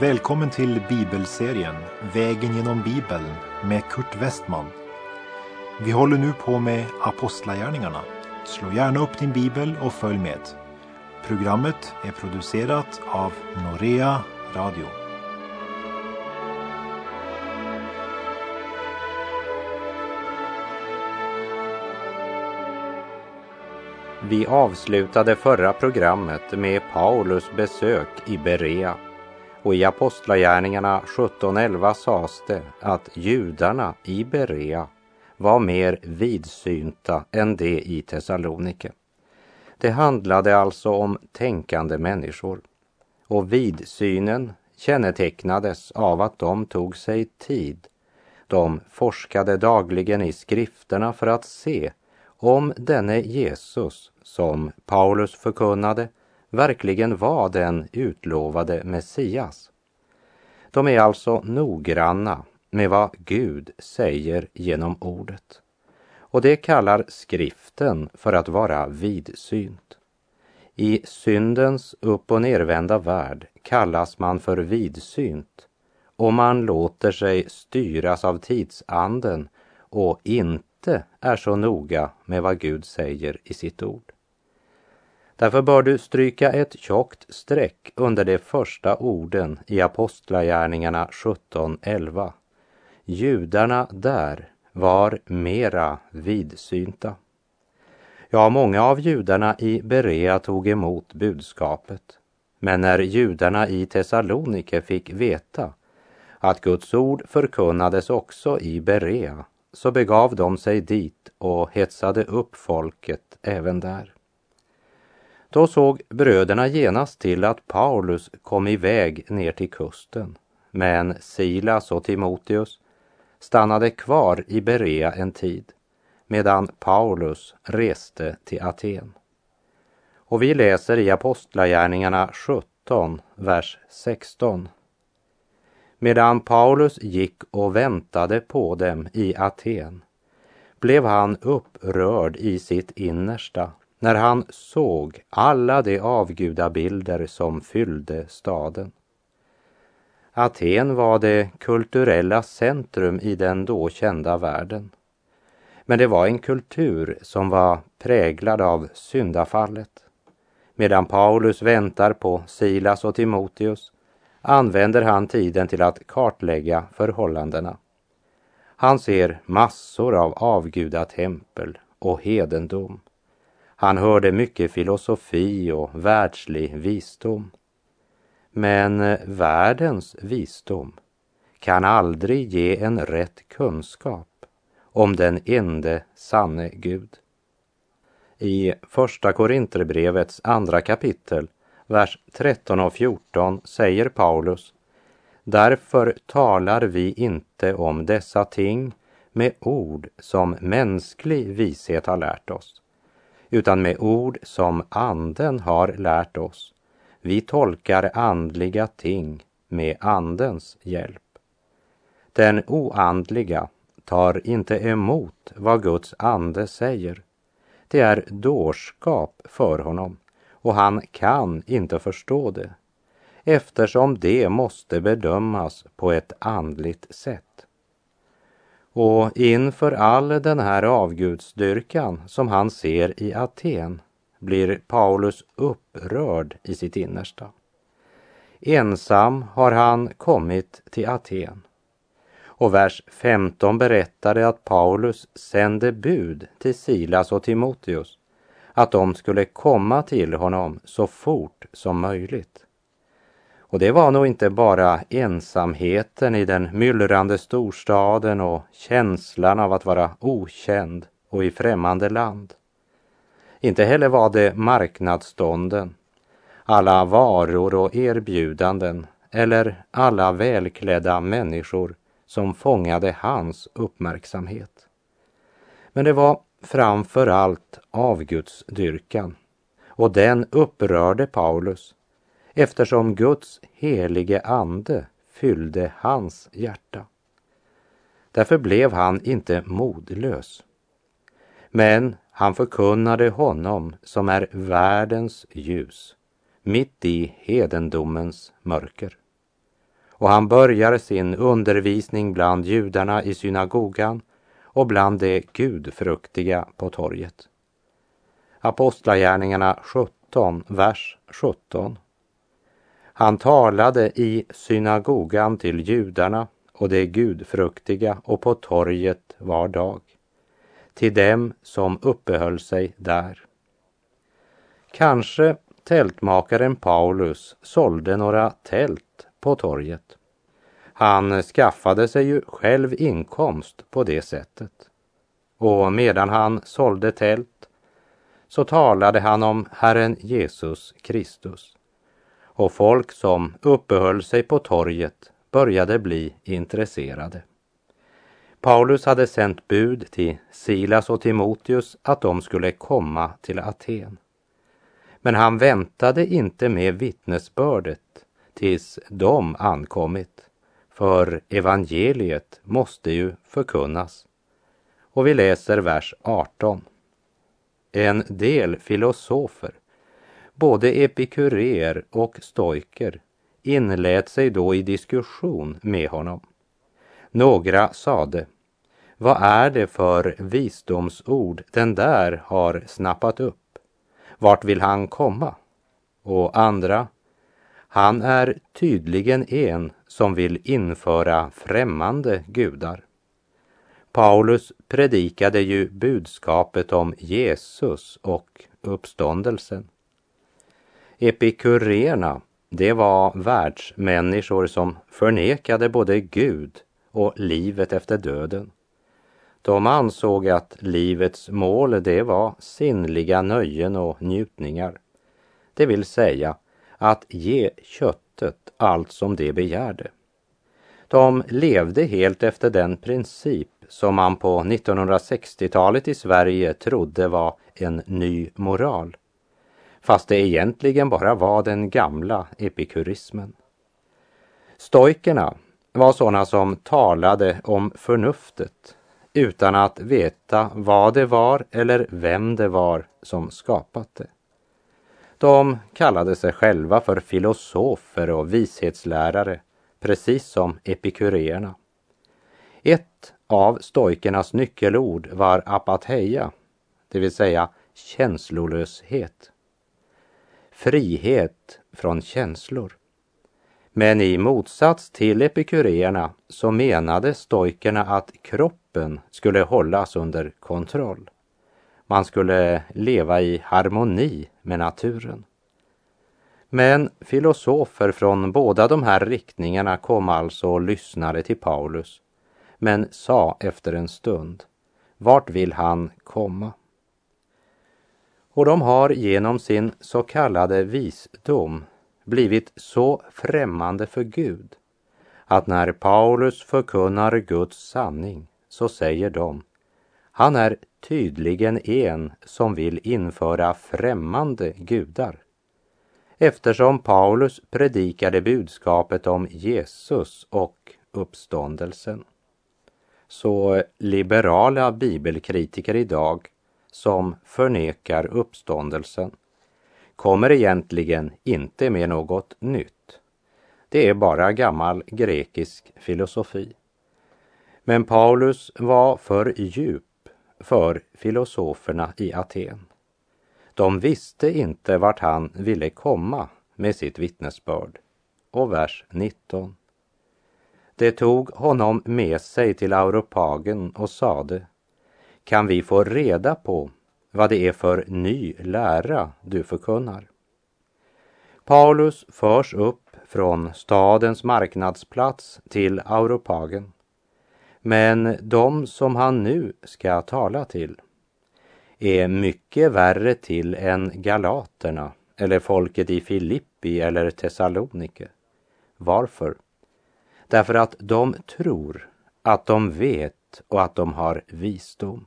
Välkommen till bibelserien Vägen genom Bibeln med Kurt Westman. Vi håller nu på med Apostlagärningarna. Slå gärna upp din bibel och följ med. Programmet är producerat av Norea Radio. Vi avslutade förra programmet med Paulus besök i Berea och i Apostlagärningarna 17.11 sades det att judarna i Berea var mer vidsynta än de i Thessalonike. Det handlade alltså om tänkande människor och vidsynen kännetecknades av att de tog sig tid. De forskade dagligen i skrifterna för att se om denne Jesus som Paulus förkunnade verkligen var den utlovade Messias. De är alltså noggranna med vad Gud säger genom ordet. Och det kallar skriften för att vara vidsynt. I syndens upp och nervända värld kallas man för vidsynt och man låter sig styras av tidsanden och inte är så noga med vad Gud säger i sitt ord. Därför bör du stryka ett tjockt streck under de första orden i Apostlagärningarna 17.11. Judarna där var mera vidsynta. Ja, många av judarna i Berea tog emot budskapet. Men när judarna i Thessalonike fick veta att Guds ord förkunnades också i Berea så begav de sig dit och hetsade upp folket även där. Då såg bröderna genast till att Paulus kom iväg ner till kusten. Men Silas och Timoteus stannade kvar i Berea en tid medan Paulus reste till Aten. Och vi läser i Apostlagärningarna 17, vers 16. Medan Paulus gick och väntade på dem i Aten blev han upprörd i sitt innersta när han såg alla de avgudabilder som fyllde staden. Aten var det kulturella centrum i den då kända världen. Men det var en kultur som var präglad av syndafallet. Medan Paulus väntar på Silas och Timoteus använder han tiden till att kartlägga förhållandena. Han ser massor av avgudatempel och hedendom. Han hörde mycket filosofi och världslig visdom. Men eh, världens visdom kan aldrig ge en rätt kunskap om den ende sanne Gud. I Första Korinterbrevets andra kapitel, vers 13 och 14 säger Paulus Därför talar vi inte om dessa ting med ord som mänsklig vishet har lärt oss, utan med ord som anden har lärt oss. Vi tolkar andliga ting med andens hjälp. Den oandliga tar inte emot vad Guds ande säger. Det är dårskap för honom och han kan inte förstå det eftersom det måste bedömas på ett andligt sätt. Och inför all den här avgudsdyrkan som han ser i Aten blir Paulus upprörd i sitt innersta. Ensam har han kommit till Aten. Och vers 15 berättade att Paulus sände bud till Silas och Timoteus att de skulle komma till honom så fort som möjligt. Och det var nog inte bara ensamheten i den myllrande storstaden och känslan av att vara okänd och i främmande land. Inte heller var det marknadsstånden, alla varor och erbjudanden eller alla välklädda människor som fångade hans uppmärksamhet. Men det var framför allt avgudsdyrkan och den upprörde Paulus eftersom Guds helige ande fyllde hans hjärta. Därför blev han inte modlös. Men han förkunnade honom som är världens ljus mitt i hedendomens mörker. och han börjar sin undervisning bland judarna i synagogan och bland de gudfruktiga på torget. Apostlagärningarna 17, vers 17. Han talade i synagogan till judarna och de gudfruktiga och på torget var dag, till dem som uppehöll sig där. Kanske tältmakaren Paulus sålde några tält på torget. Han skaffade sig ju själv inkomst på det sättet. Och medan han sålde tält så talade han om Herren Jesus Kristus. Och folk som uppehöll sig på torget började bli intresserade. Paulus hade sänt bud till Silas och Timoteus att de skulle komma till Aten. Men han väntade inte med vittnesbördet tills de ankommit, för evangeliet måste ju förkunnas. Och vi läser vers 18. En del filosofer, både epikurer och stoiker, inlät sig då i diskussion med honom. Några sade, vad är det för visdomsord den där har snappat upp? Vart vill han komma? Och andra, han är tydligen en som vill införa främmande gudar. Paulus predikade ju budskapet om Jesus och uppståndelsen. Epikurerna, det var världsmänniskor som förnekade både Gud och livet efter döden. De ansåg att livets mål det var sinnliga nöjen och njutningar. Det vill säga att ge köttet allt som det begärde. De levde helt efter den princip som man på 1960-talet i Sverige trodde var en ny moral. Fast det egentligen bara var den gamla epikurismen. Stoikerna var sådana som talade om förnuftet utan att veta vad det var eller vem det var som skapat det. De kallade sig själva för filosofer och vishetslärare, precis som epikureerna. Ett av stoikernas nyckelord var apatheia, det vill säga känslolöshet. Frihet från känslor. Men i motsats till epikuréerna så menade stoikerna att kroppen skulle hållas under kontroll. Man skulle leva i harmoni med naturen. Men filosofer från båda de här riktningarna kom alltså och lyssnade till Paulus, men sa efter en stund, vart vill han komma? Och de har genom sin så kallade visdom blivit så främmande för Gud att när Paulus förkunnar Guds sanning så säger de, han är tydligen en som vill införa främmande gudar. Eftersom Paulus predikade budskapet om Jesus och uppståndelsen. Så liberala bibelkritiker idag som förnekar uppståndelsen kommer egentligen inte med något nytt. Det är bara gammal grekisk filosofi. Men Paulus var för djup för filosoferna i Aten. De visste inte vart han ville komma med sitt vittnesbörd. Och vers 19. Det tog honom med sig till auropagen och sade kan vi få reda på vad det är för ny lära du förkunnar? Paulus förs upp från stadens marknadsplats till auropagen. men de som han nu ska tala till är mycket värre till än galaterna eller folket i Filippi eller Thessalonike. Varför? Därför att de tror att de vet och att de har visdom.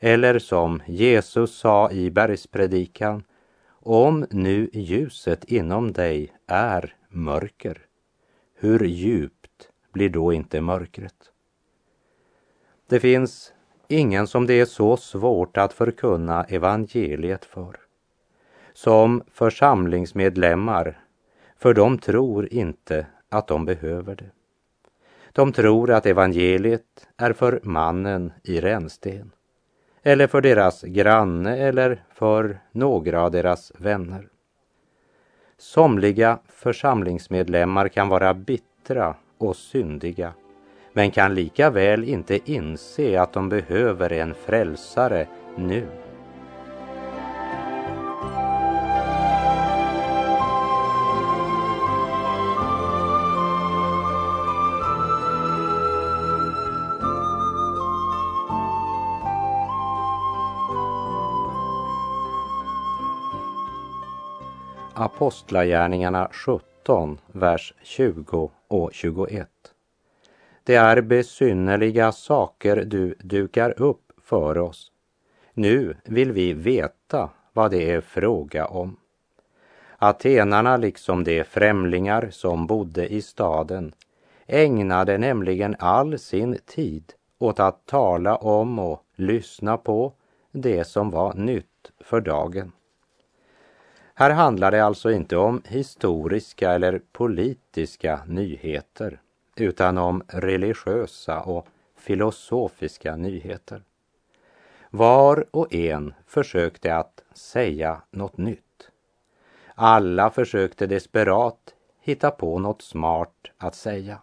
Eller som Jesus sa i bergspredikan, om nu ljuset inom dig är mörker, hur djupt blir då inte mörkret? Det finns ingen som det är så svårt att förkunna evangeliet för. Som församlingsmedlemmar, för de tror inte att de behöver det. De tror att evangeliet är för mannen i rännsten eller för deras granne eller för några av deras vänner. Somliga församlingsmedlemmar kan vara bittra och syndiga men kan lika väl inte inse att de behöver en frälsare nu. Apostlagärningarna 17, vers 20 och 21. Det är besynnerliga saker du dukar upp för oss. Nu vill vi veta vad det är fråga om. Atenarna, liksom de främlingar som bodde i staden, ägnade nämligen all sin tid åt att tala om och lyssna på det som var nytt för dagen. Här handlar det alltså inte om historiska eller politiska nyheter utan om religiösa och filosofiska nyheter. Var och en försökte att säga något nytt. Alla försökte desperat hitta på något smart att säga.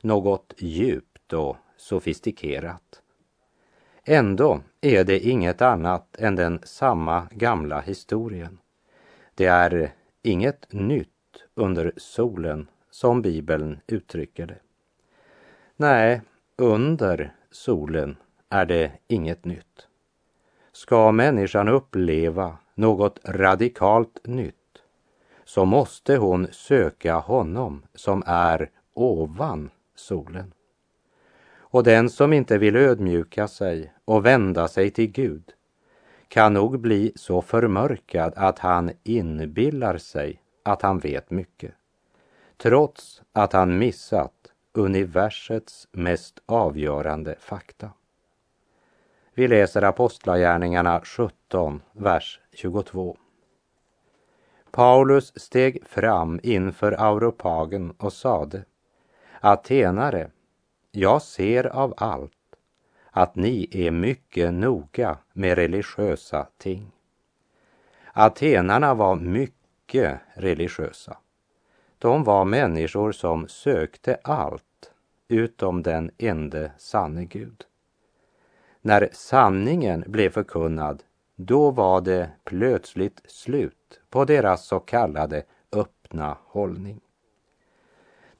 Något djupt och sofistikerat. Ändå är det inget annat än den samma gamla historien. Det är inget nytt under solen som Bibeln uttrycker det. Nej, under solen är det inget nytt. Ska människan uppleva något radikalt nytt så måste hon söka honom som är ovan solen. Och den som inte vill ödmjuka sig och vända sig till Gud kan nog bli så förmörkad att han inbillar sig att han vet mycket. Trots att han missat universets mest avgörande fakta. Vi läser Apostlagärningarna 17, vers 22. Paulus steg fram inför Auropagen och sade Atenare, jag ser av allt att ni är mycket noga med religiösa ting. Atenarna var mycket religiösa. De var människor som sökte allt utom den ende sanne Gud. När sanningen blev förkunnad, då var det plötsligt slut på deras så kallade öppna hållning.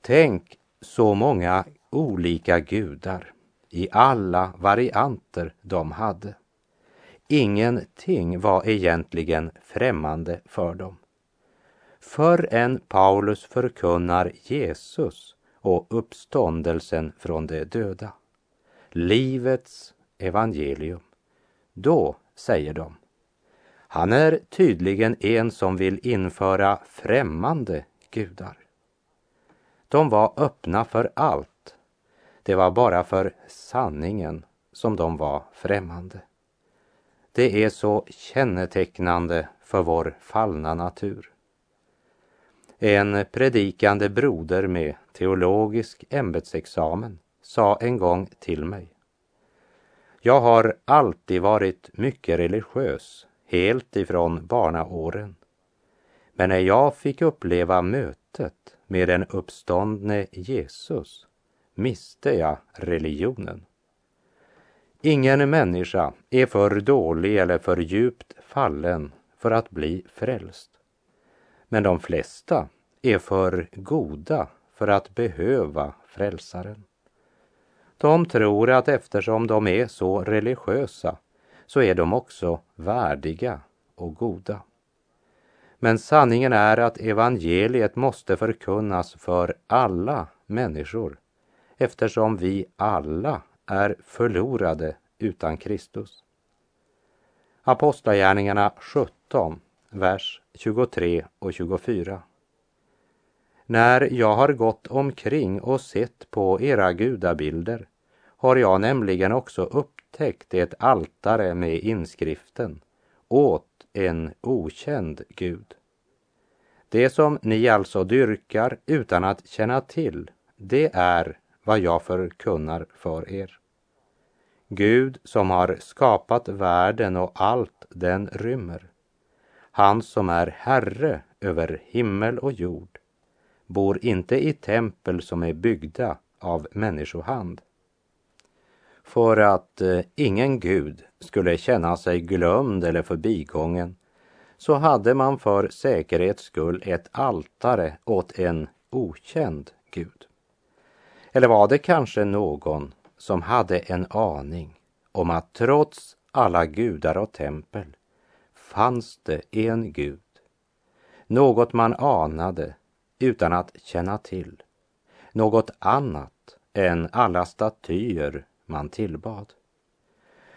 Tänk så många olika gudar i alla varianter de hade. Ingenting var egentligen främmande för dem. Förrän Paulus förkunnar Jesus och uppståndelsen från de döda, livets evangelium, då säger de, han är tydligen en som vill införa främmande gudar. De var öppna för allt det var bara för sanningen som de var främmande. Det är så kännetecknande för vår fallna natur. En predikande broder med teologisk ämbetsexamen sa en gång till mig. Jag har alltid varit mycket religiös, helt ifrån barnaåren. Men när jag fick uppleva mötet med den uppståndne Jesus miste jag religionen. Ingen människa är för dålig eller för djupt fallen för att bli frälst. Men de flesta är för goda för att behöva frälsaren. De tror att eftersom de är så religiösa så är de också värdiga och goda. Men sanningen är att evangeliet måste förkunnas för alla människor eftersom vi alla är förlorade utan Kristus. Apostlagärningarna 17, vers 23 och 24. När jag har gått omkring och sett på era gudabilder har jag nämligen också upptäckt ett altare med inskriften åt en okänd Gud. Det som ni alltså dyrkar utan att känna till, det är vad jag förkunnar för er. Gud som har skapat världen och allt den rymmer. Han som är Herre över himmel och jord bor inte i tempel som är byggda av människohand. För att eh, ingen Gud skulle känna sig glömd eller förbigången så hade man för säkerhets skull ett altare åt en okänd Gud. Eller var det kanske någon som hade en aning om att trots alla gudar och tempel fanns det en Gud. Något man anade utan att känna till. Något annat än alla statyer man tillbad.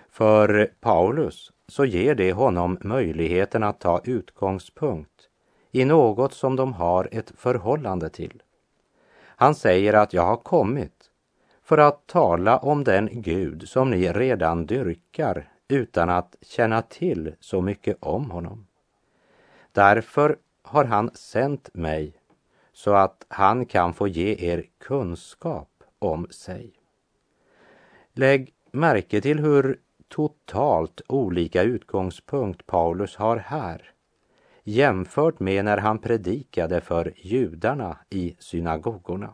För Paulus så ger det honom möjligheten att ta utgångspunkt i något som de har ett förhållande till. Han säger att jag har kommit för att tala om den Gud som ni redan dyrkar utan att känna till så mycket om honom. Därför har han sänt mig så att han kan få ge er kunskap om sig. Lägg märke till hur totalt olika utgångspunkt Paulus har här jämfört med när han predikade för judarna i synagogorna.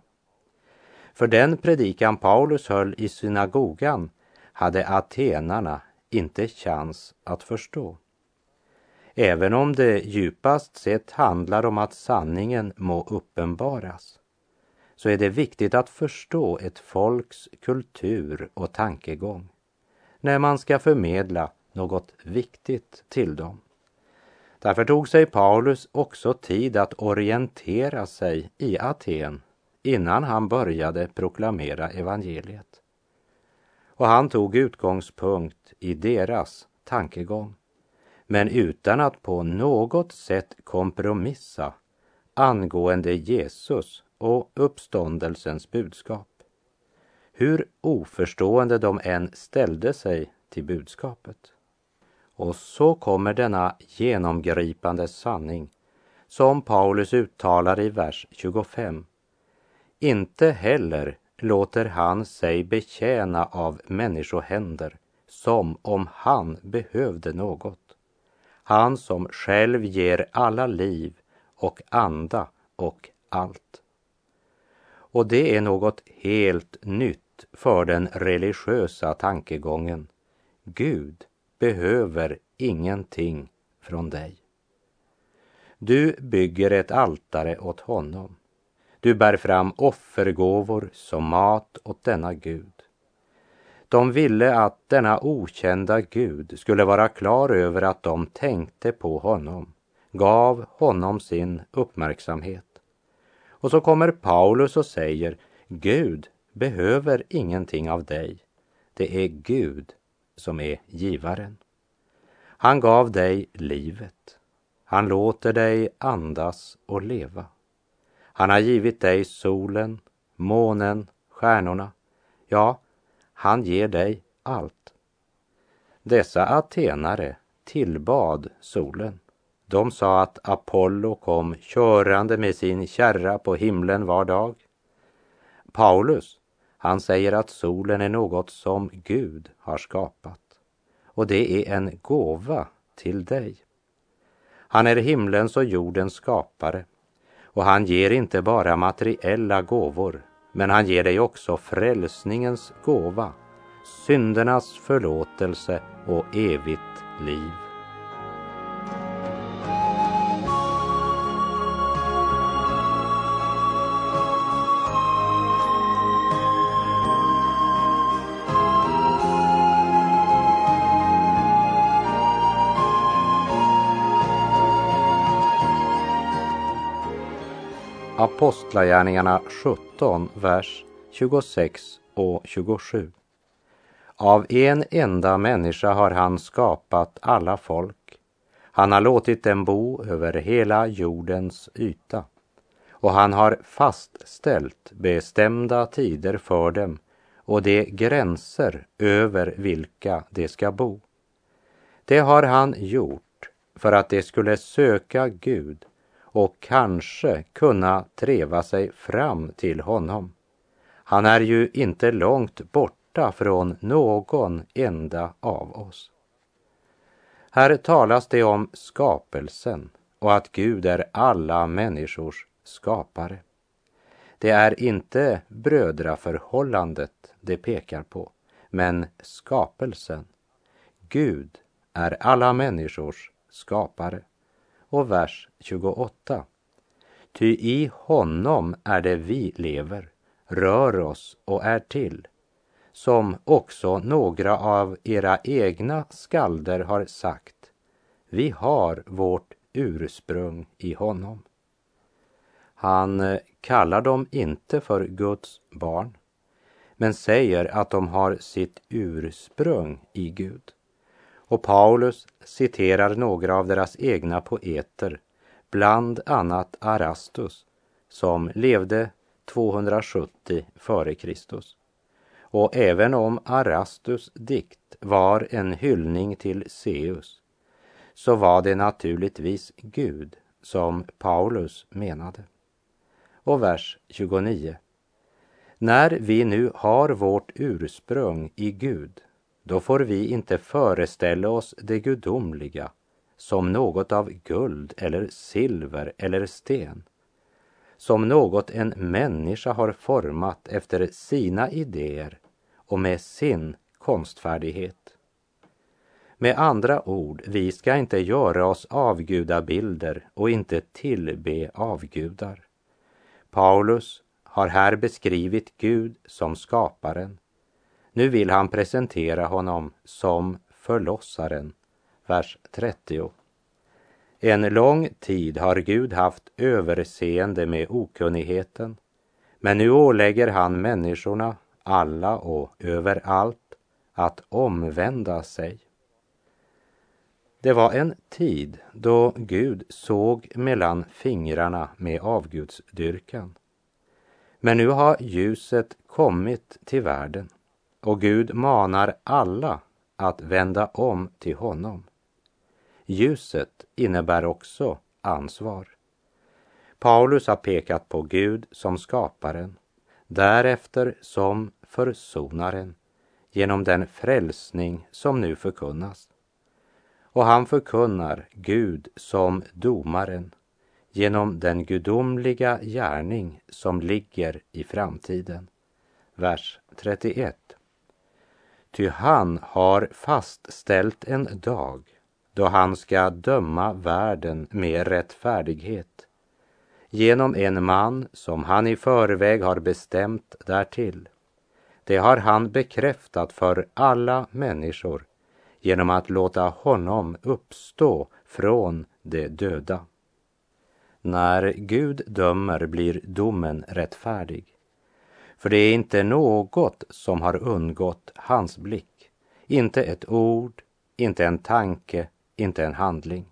För den predikan Paulus höll i synagogan hade atenarna inte chans att förstå. Även om det djupast sett handlar om att sanningen må uppenbaras så är det viktigt att förstå ett folks kultur och tankegång när man ska förmedla något viktigt till dem. Därför tog sig Paulus också tid att orientera sig i Aten innan han började proklamera evangeliet. Och han tog utgångspunkt i deras tankegång, men utan att på något sätt kompromissa angående Jesus och uppståndelsens budskap. Hur oförstående de än ställde sig till budskapet. Och så kommer denna genomgripande sanning som Paulus uttalar i vers 25. Inte heller låter han sig betjäna av människohänder som om han behövde något. Han som själv ger alla liv och anda och allt. Och det är något helt nytt för den religiösa tankegången. Gud behöver ingenting från dig. Du bygger ett altare åt honom. Du bär fram offergåvor som mat åt denna Gud. De ville att denna okända Gud skulle vara klar över att de tänkte på honom, gav honom sin uppmärksamhet. Och så kommer Paulus och säger, Gud behöver ingenting av dig. Det är Gud som är givaren. Han gav dig livet. Han låter dig andas och leva. Han har givit dig solen, månen, stjärnorna. Ja, han ger dig allt. Dessa atenare tillbad solen. De sa att Apollo kom körande med sin kärra på himlen var dag. Paulus, han säger att solen är något som Gud har skapat och det är en gåva till dig. Han är himlens och jordens skapare och han ger inte bara materiella gåvor men han ger dig också frälsningens gåva, syndernas förlåtelse och evigt liv. Apostlagärningarna 17, vers 26 och 27. Av en enda människa har han skapat alla folk. Han har låtit dem bo över hela jordens yta och han har fastställt bestämda tider för dem och de gränser över vilka de ska bo. Det har han gjort för att de skulle söka Gud och kanske kunna treva sig fram till honom. Han är ju inte långt borta från någon enda av oss. Här talas det om skapelsen och att Gud är alla människors skapare. Det är inte brödraförhållandet det pekar på, men skapelsen. Gud är alla människors skapare. Och vers 28. Ty i honom är det vi lever, rör oss och är till, som också några av era egna skalder har sagt. Vi har vårt ursprung i honom. Han eh, kallar dem inte för Guds barn, men säger att de har sitt ursprung i Gud. Och Paulus citerar några av deras egna poeter, bland annat Arastus, som levde 270 f.Kr. Och även om Arastus dikt var en hyllning till Zeus, så var det naturligtvis Gud som Paulus menade. Och vers 29. När vi nu har vårt ursprung i Gud, då får vi inte föreställa oss det gudomliga som något av guld eller silver eller sten, som något en människa har format efter sina idéer och med sin konstfärdighet. Med andra ord, vi ska inte göra oss avgudabilder och inte tillbe avgudar. Paulus har här beskrivit Gud som skaparen. Nu vill han presentera honom som förlossaren. Vers 30. En lång tid har Gud haft överseende med okunnigheten, men nu ålägger han människorna, alla och överallt, att omvända sig. Det var en tid då Gud såg mellan fingrarna med avgudsdyrkan. Men nu har ljuset kommit till världen och Gud manar alla att vända om till honom. Ljuset innebär också ansvar. Paulus har pekat på Gud som skaparen, därefter som försonaren genom den frälsning som nu förkunnas. Och han förkunnar Gud som domaren genom den gudomliga gärning som ligger i framtiden. Vers 31. Ty han har fastställt en dag då han ska döma världen med rättfärdighet genom en man som han i förväg har bestämt därtill. Det har han bekräftat för alla människor genom att låta honom uppstå från de döda. När Gud dömer blir domen rättfärdig. För det är inte något som har undgått hans blick. Inte ett ord, inte en tanke, inte en handling.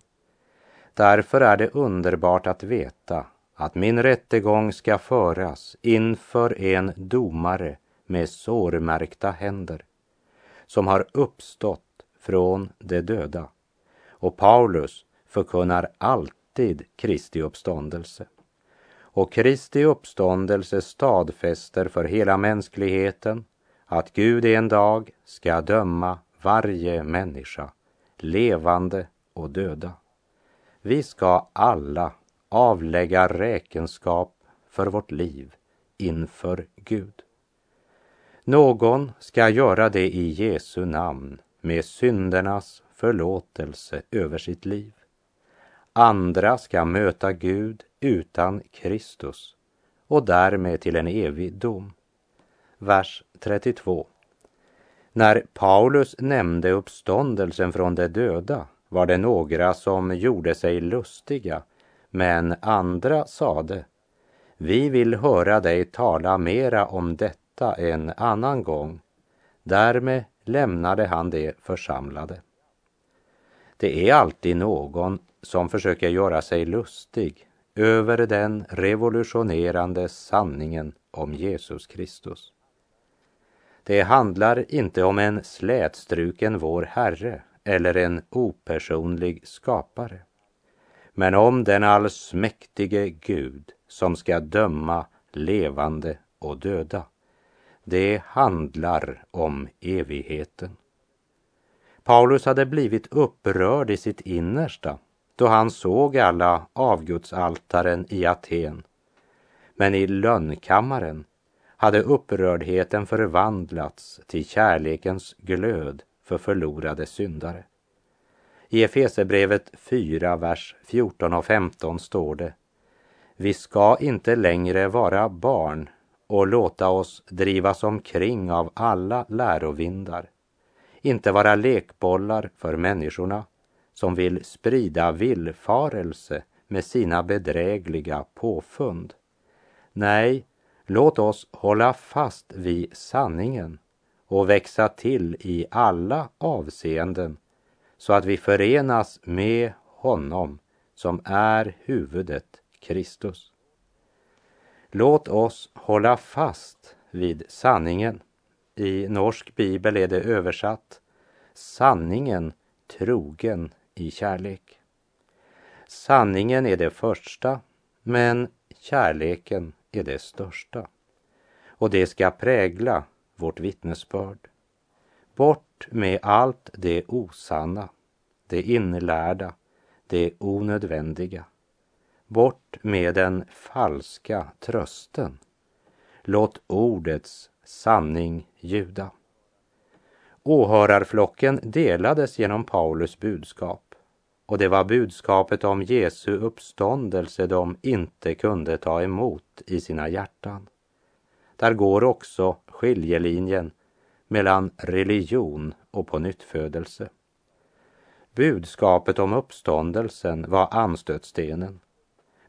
Därför är det underbart att veta att min rättegång ska föras inför en domare med sårmärkta händer som har uppstått från de döda. Och Paulus förkunnar alltid Kristi uppståndelse. Och Kristi uppståndelse stadfäster för hela mänskligheten att Gud en dag ska döma varje människa, levande och döda. Vi ska alla avlägga räkenskap för vårt liv inför Gud. Någon ska göra det i Jesu namn med syndernas förlåtelse över sitt liv. Andra ska möta Gud utan Kristus och därmed till en evig dom. Vers 32. När Paulus nämnde uppståndelsen från de döda var det några som gjorde sig lustiga, men andra sade, vi vill höra dig tala mera om detta en annan gång. Därmed lämnade han de församlade. Det är alltid någon som försöker göra sig lustig över den revolutionerande sanningen om Jesus Kristus. Det handlar inte om en slätstruken vår Herre eller en opersonlig skapare. men om den allsmäktige Gud som ska döma levande och döda. Det handlar om evigheten. Paulus hade blivit upprörd i sitt innersta då han såg alla avgudsaltaren i Aten. Men i lönnkammaren hade upprördheten förvandlats till kärlekens glöd för förlorade syndare. I Efesebrevet 4, vers 14 och 15 står det Vi ska inte längre vara barn och låta oss drivas omkring av alla lärovindar, inte vara lekbollar för människorna som vill sprida villfarelse med sina bedrägliga påfund. Nej, låt oss hålla fast vid sanningen och växa till i alla avseenden så att vi förenas med honom som är huvudet Kristus. Låt oss hålla fast vid sanningen. I norsk bibel är det översatt sanningen trogen i kärlek. Sanningen är det första, men kärleken är det största. Och det ska prägla vårt vittnesbörd. Bort med allt det osanna, det inlärda, det onödvändiga. Bort med den falska trösten. Låt ordets sanning ljuda. Åhörarflocken delades genom Paulus budskap och det var budskapet om Jesu uppståndelse de inte kunde ta emot i sina hjärtan. Där går också skiljelinjen mellan religion och pånyttfödelse. Budskapet om uppståndelsen var anstötstenen.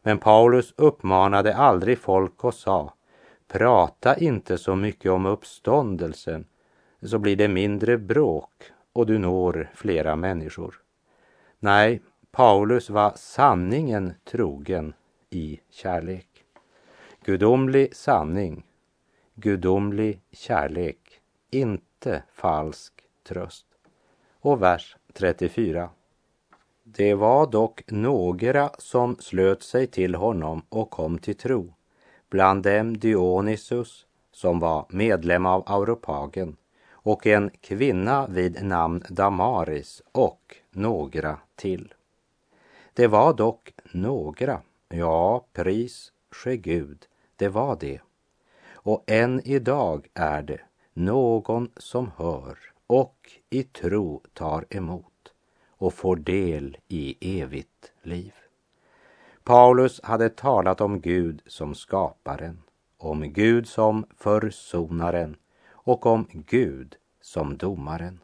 Men Paulus uppmanade aldrig folk och sa, prata inte så mycket om uppståndelsen så blir det mindre bråk och du når flera människor. Nej, Paulus var sanningen trogen i kärlek. Gudomlig sanning, gudomlig kärlek, inte falsk tröst. Och vers 34. Det var dock några som slöt sig till honom och kom till tro. Bland dem Dionysus som var medlem av Auropagen och en kvinna vid namn Damaris och några till. Det var dock några, ja, pris ske Gud, det var det. Och än idag är det någon som hör och i tro tar emot och får del i evigt liv. Paulus hade talat om Gud som skaparen, om Gud som försonaren och om Gud som domaren.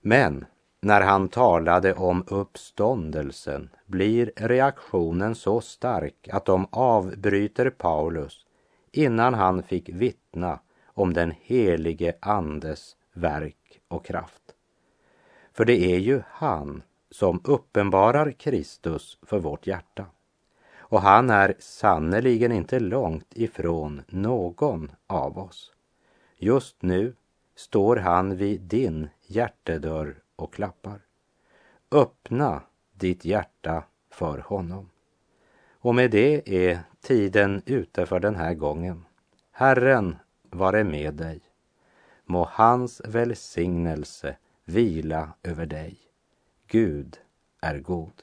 Men när han talade om uppståndelsen blir reaktionen så stark att de avbryter Paulus innan han fick vittna om den helige Andes verk och kraft. För det är ju han som uppenbarar Kristus för vårt hjärta. Och han är sannerligen inte långt ifrån någon av oss. Just nu står han vid din hjärtedörr och klappar. Öppna ditt hjärta för honom. Och med det är tiden ute för den här gången. Herren vare med dig. Må hans välsignelse vila över dig. Gud är god.